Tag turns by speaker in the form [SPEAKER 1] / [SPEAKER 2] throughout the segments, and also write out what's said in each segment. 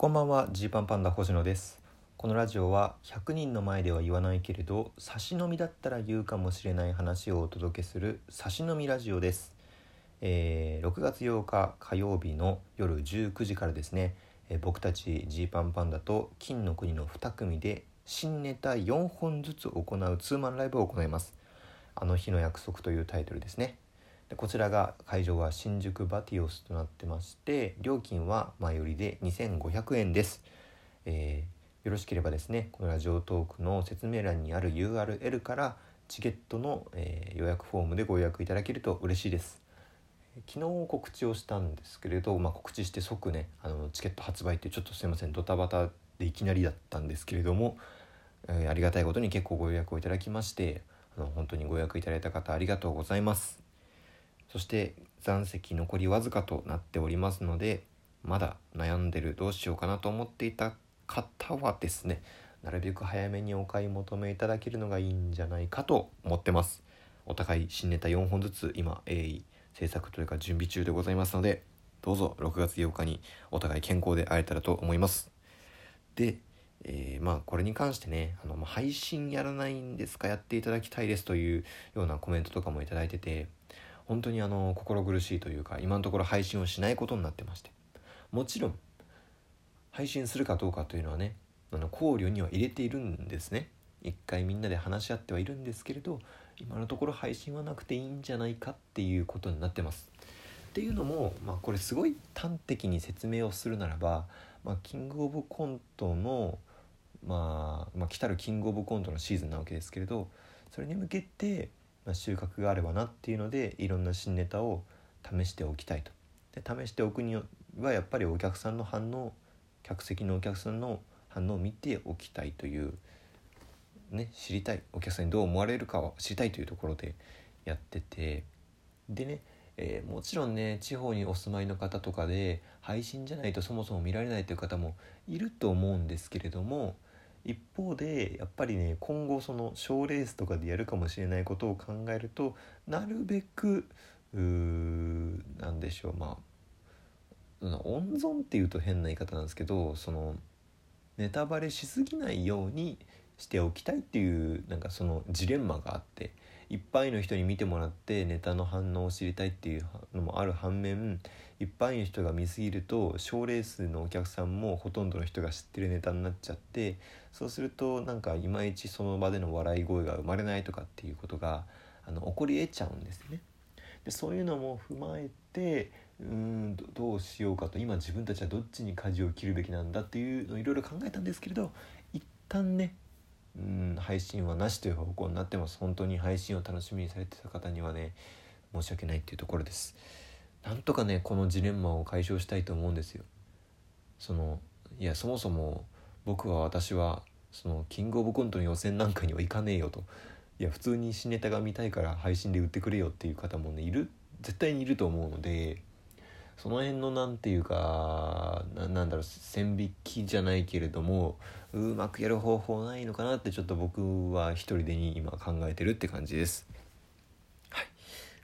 [SPEAKER 1] こんばんはジーパンパンダ星野です。このラジオは100人の前では言わないけれど差し飲みだったら言うかもしれない話をお届けする差し飲みラジオです、えー6月8日火曜日の夜19時からですね、えー僕たちジーパンパンダと金の国の2組で新ネタ4本ずつ行うツーマンライブを行います。あの日の約束というタイトルですね。でこちらが会場は新宿バティオスとなってまして料金は前よりで2500円です、えーよろしければですねこのラジオトークの説明欄にある URL からチケットの、えー予約フォームでご予約いただけると嬉しいです。昨日告知をしたんですけれど、まあ、告知して即ねあのチケット発売ってちょっとすいませんドタバタでいきなりだったんですけれども、えーありがたいことに結構ご予約をいただきましてあの本当にご予約いただいた方ありがとうございます。そして残席残りわずかとなっておりますのでまだ悩んでるどうしようかなと思っていた方はですねなるべく早めにお買い求めいただけるのがいいんじゃないかと思ってます。お互い新ネタ4本ずつ今鋭意制作というか準備中でございますのでどうぞ6月8日にお互い健康で会えたらと思います。で、えーまあこれに関してねあの、配信やらないんですかやっていただきたいですというようなコメントとかもいただいてて本当にあの心苦しいというか今のところ配信をしないことになってまして。もちろん配信するかどうかというのはねあの考慮には入れているんですね。一回みんなで話し合ってはいるんですけれど今のところ配信はなくていいんじゃないかっていうことになってます。っていうのも、まあ、これすごい端的に説明をするならば、まあ、キングオブコントの、まあ、まあ来たるキングオブコントのシーズンなわけですけれどそれに向けて、まあ、収穫があればなっていうのでいろんな新ネタを試しておきたいと。で試しておくにはやっぱりお客さんの反応客席のお客さんの反応を見ておきたいというね知りたいお客さんにどう思われるかを知りたいというところでやっててでね、えーもちろんね地方にお住まいの方とかで配信じゃないとそもそも見られないという方もいると思うんですけれども一方でやっぱりね今後その賞レースとかでやるかもしれないことを考えるとなるべくうなんでしょうまあ温存っていうと変な言い方なんですけどそのネタバレしすぎないようにしておきたいっていうなんかそのジレンマがあっていっぱいの人に見てもらってネタの反応を知りたいっていうのもある反面いっぱいの人が見すぎると賞レースのお客さんもほとんどの人が知ってるネタになっちゃってそうするとなんかいまいちその場での笑い声が生まれないとかっていうことがあの起こり得ちゃうんですよね。でそういうのも踏まえてうーんどどうしようかと今自分たちはどっちに舵を切るべきなんだっていうのをいろいろ考えたんですけれど一旦ねうん配信はなしという方向になってます。本当に配信を楽しみにされてた方にはね申し訳ないっていうところです。なんとかねこのジレンマを解消したいと思うんですよ。そのいやそもそも僕は私はそのキングオブコントの予選なんかには行かねえよと。いや普通に新ネタが見たいから配信で売ってくれよっていう方もねいる絶対にいると思うのでその辺のなんていうかななんだろう線引きじゃないけれどもうまくやる方法ないのかなってちょっと僕は一人でに今考えてるって感じです。はい。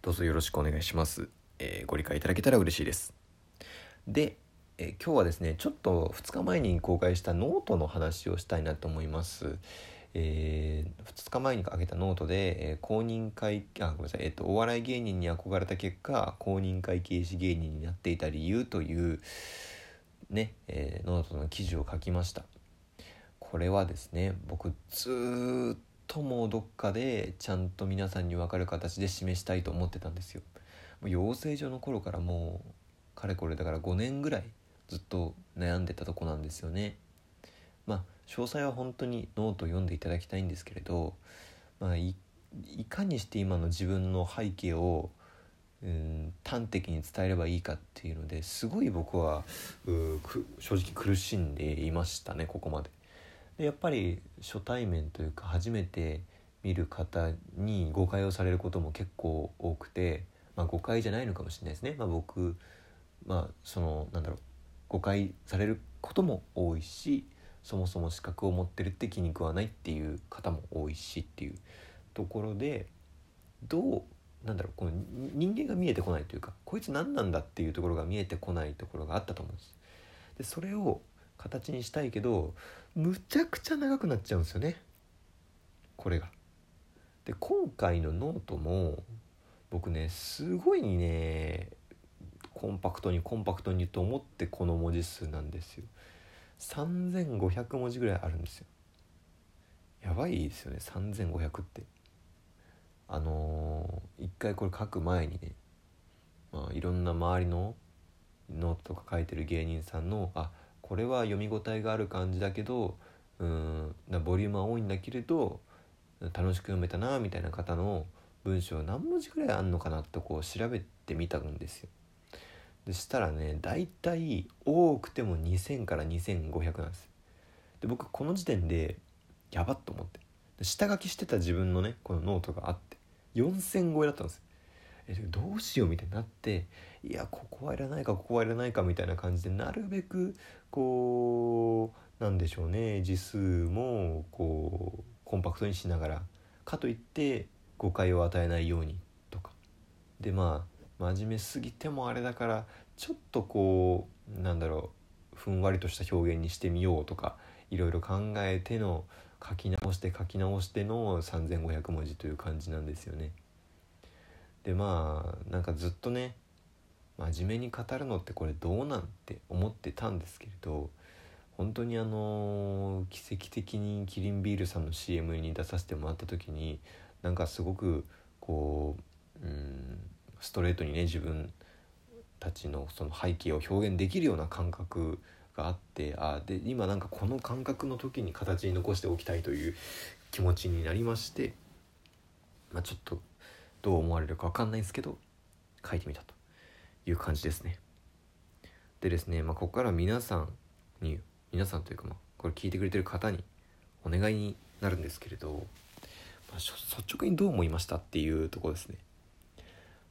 [SPEAKER 1] どうぞよろしくお願いします、えーご理解いただけたら嬉しいです。で、えー今日はですねちょっと2日前に公開したノートの話をしたいなと思います。え2日前に上げたノートで、えー公認会あごめんなさい、えっとお笑い芸人に憧れた結果公認会計士芸人になっていた理由というね、えーノートの記事を書きました。これはですね僕ずっともうどっかでちゃんと皆さんに分かる形で示したいと思ってたんですよ。もう養成所の頃からもうかれこれだから5年ぐらいずっと悩んでたとこなんですよね。まあ詳細は本当にノートを読んでいただきたいんですけれど、まあ、いかにして今の自分の背景をうん端的に伝えればいいかっていうのですごい僕はうく正直苦しんでいましたねここまで。でやっぱり初対面というか初めて見る方に誤解をされることも結構多くて、まあ、誤解じゃないのかもしれないですね。まあ、僕まあそのなんだろう誤解されることも多いしそもそも資格を持ってるって気に食わないっていう方も多いしっていうところでどうなんだろうこの人間が見えてこないというかこいつ何なんだっていうところが見えてこないところがあったと思うんです。でそれを形にしたいけどむちゃくちゃ長くなっちゃうんですよねこれが。で今回のノートも僕ねすごいねコンパクトにコンパクトにと思ってこの文字数なんですよ3500文字ぐらいあるんですよやばいですよね3500ってあのー、一回これ書く前にねまあいろんな周りのノートとか書いてる芸人さんのあこれは読み応えがある感じだけどうんボリュームは多いんだけれど楽しく読めたなみたいな方の文章何文字ぐらいあんのかなとこう調べてみたんですよ。でしたらね大体多くても2000から2500なんですで僕この時点でやばっと思って。下書きしてた自分のねこのノートがあって4000超えだったんですえどうしようみたいになっていやここはいらないかここはいらないかみたいな感じでなるべくこうなんでしょうね字数もこうコンパクトにしながらかといって誤解を与えないようにとか。でまあ真面目すぎてもあれだからちょっとこうなんだろうふんわりとした表現にしてみようとかいろいろ考えての書き直して書き直しての3,500文字という感じなんですよね。でまあなんかずっとね真面目に語るのってこれどうなんて思ってたんですけれど本当にあの奇跡的にキリンビールさんの CM に出させてもらった時になんかすごくこううんストレートにね自分たちのその背景を表現できるような感覚があってあで今なんかこの感覚の時に形に残しておきたいという気持ちになりまして、まあ、ちょっとどう思われるか分かんないですけど書いてみたという感じですね。でですね、まあ、ここから皆さんに皆さんというか、まあ、これ聞いてくれてる方にお願いになるんですけれど、まあ、率直にどう思いましたっていうとこですね。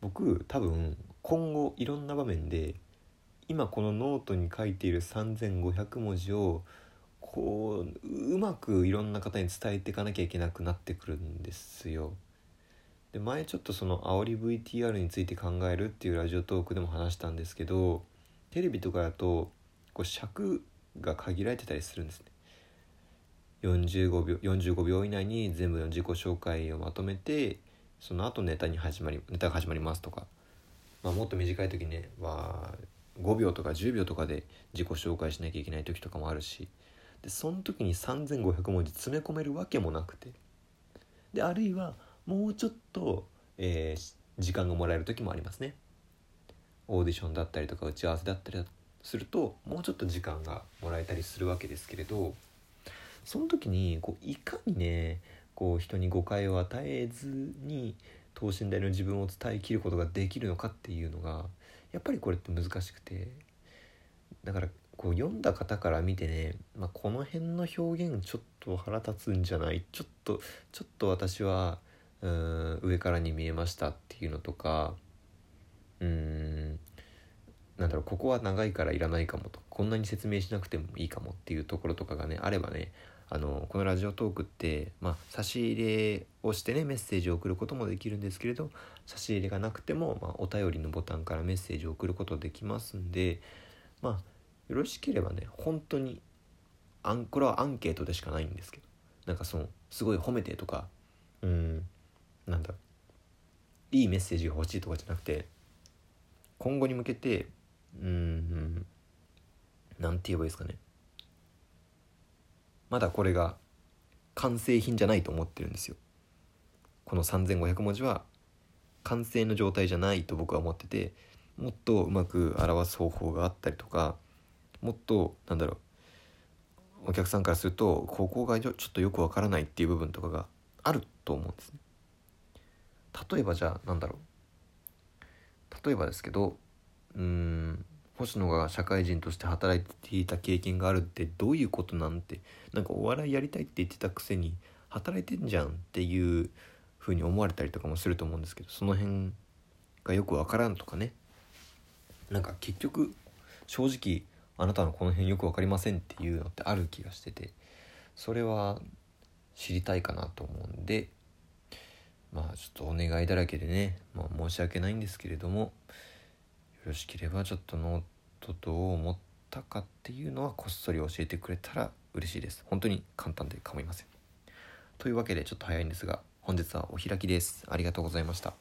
[SPEAKER 1] 僕多分今後いろんな場面で今このノートに書いている3500文字をこううまくいろんな方に伝えていかなきゃいけなくなってくるんですよ。で前ちょっとその煽り VTR について考えるっていうラジオトークでも話したんですけどテレビとかだとこう尺が限られてたりするんですね。45秒 ,45 秒以内に全部の自己紹介をまとめてその後ネタに始まりネタが始まりますとか、まあ、もっと短い時ねは5秒とか10秒とかで自己紹介しなきゃいけない時とかもあるし。でその時に3500文字詰め込めるわけもなくて。であるいはもうちょっと、えー、時間がもらえる時もありますね。オーディションだったりとか打ち合わせだったりするともうちょっと時間がもらえたりするわけですけれど。その時にこういかにねこう人に誤解を与えずに等身大の自分を伝えきることができるのかっていうのがやっぱりこれって難しくてだからこう読んだ方から見てね、まあ、この辺の表現ちょっと腹立つんじゃない？ちょっとちょっと私はうん上からに見えましたっていうのとかうんなんだろうここは長いからいらないかもとこんなに説明しなくてもいいかもっていうところとかがねあればねあのこのラジオトークって、まあ、差し入れをしてねメッセージを送ることもできるんですけれど差し入れがなくても、まあ、お便りのボタンからメッセージを送ることできますんでまあよろしければね本当にあんこれはアンケートでしかないんですけどなんかそのすごい褒めてとかうんなんだいいメッセージが欲しいとかじゃなくて今後に向けてうん何て言えばいいですかね。まだこれが完成品じゃないと思ってるんですよ。この3500文字は完成の状態じゃないと僕は思っててもっとうまく表す方法があったりとかもっとなんだろうお客さんからするとここがちょっとよくわからないっていう部分とかがあると思うんですね。例えばじゃあなんだろう。例えばですけどうーん星野が社会人として働いていた経験があるってどういうことなんてなんかお笑いやりたいって言ってたくせに働いてんじゃんっていう風に思われたりとかもすると思うんですけどその辺がよくわからんとかね。なんか結局正直あなたのこの辺よく分かりませんっていうのってある気がしててそれは知りたいかなと思うんでまあちょっとお願いだらけでね、まあ、申し訳ないんですけれどもよろしければちょっとノートどう思ったかっていうのはこっそり教えてくれたら嬉しいです。本当に簡単で構いません。というわけでちょっと早いんですが本日はお開きです。ありがとうございました。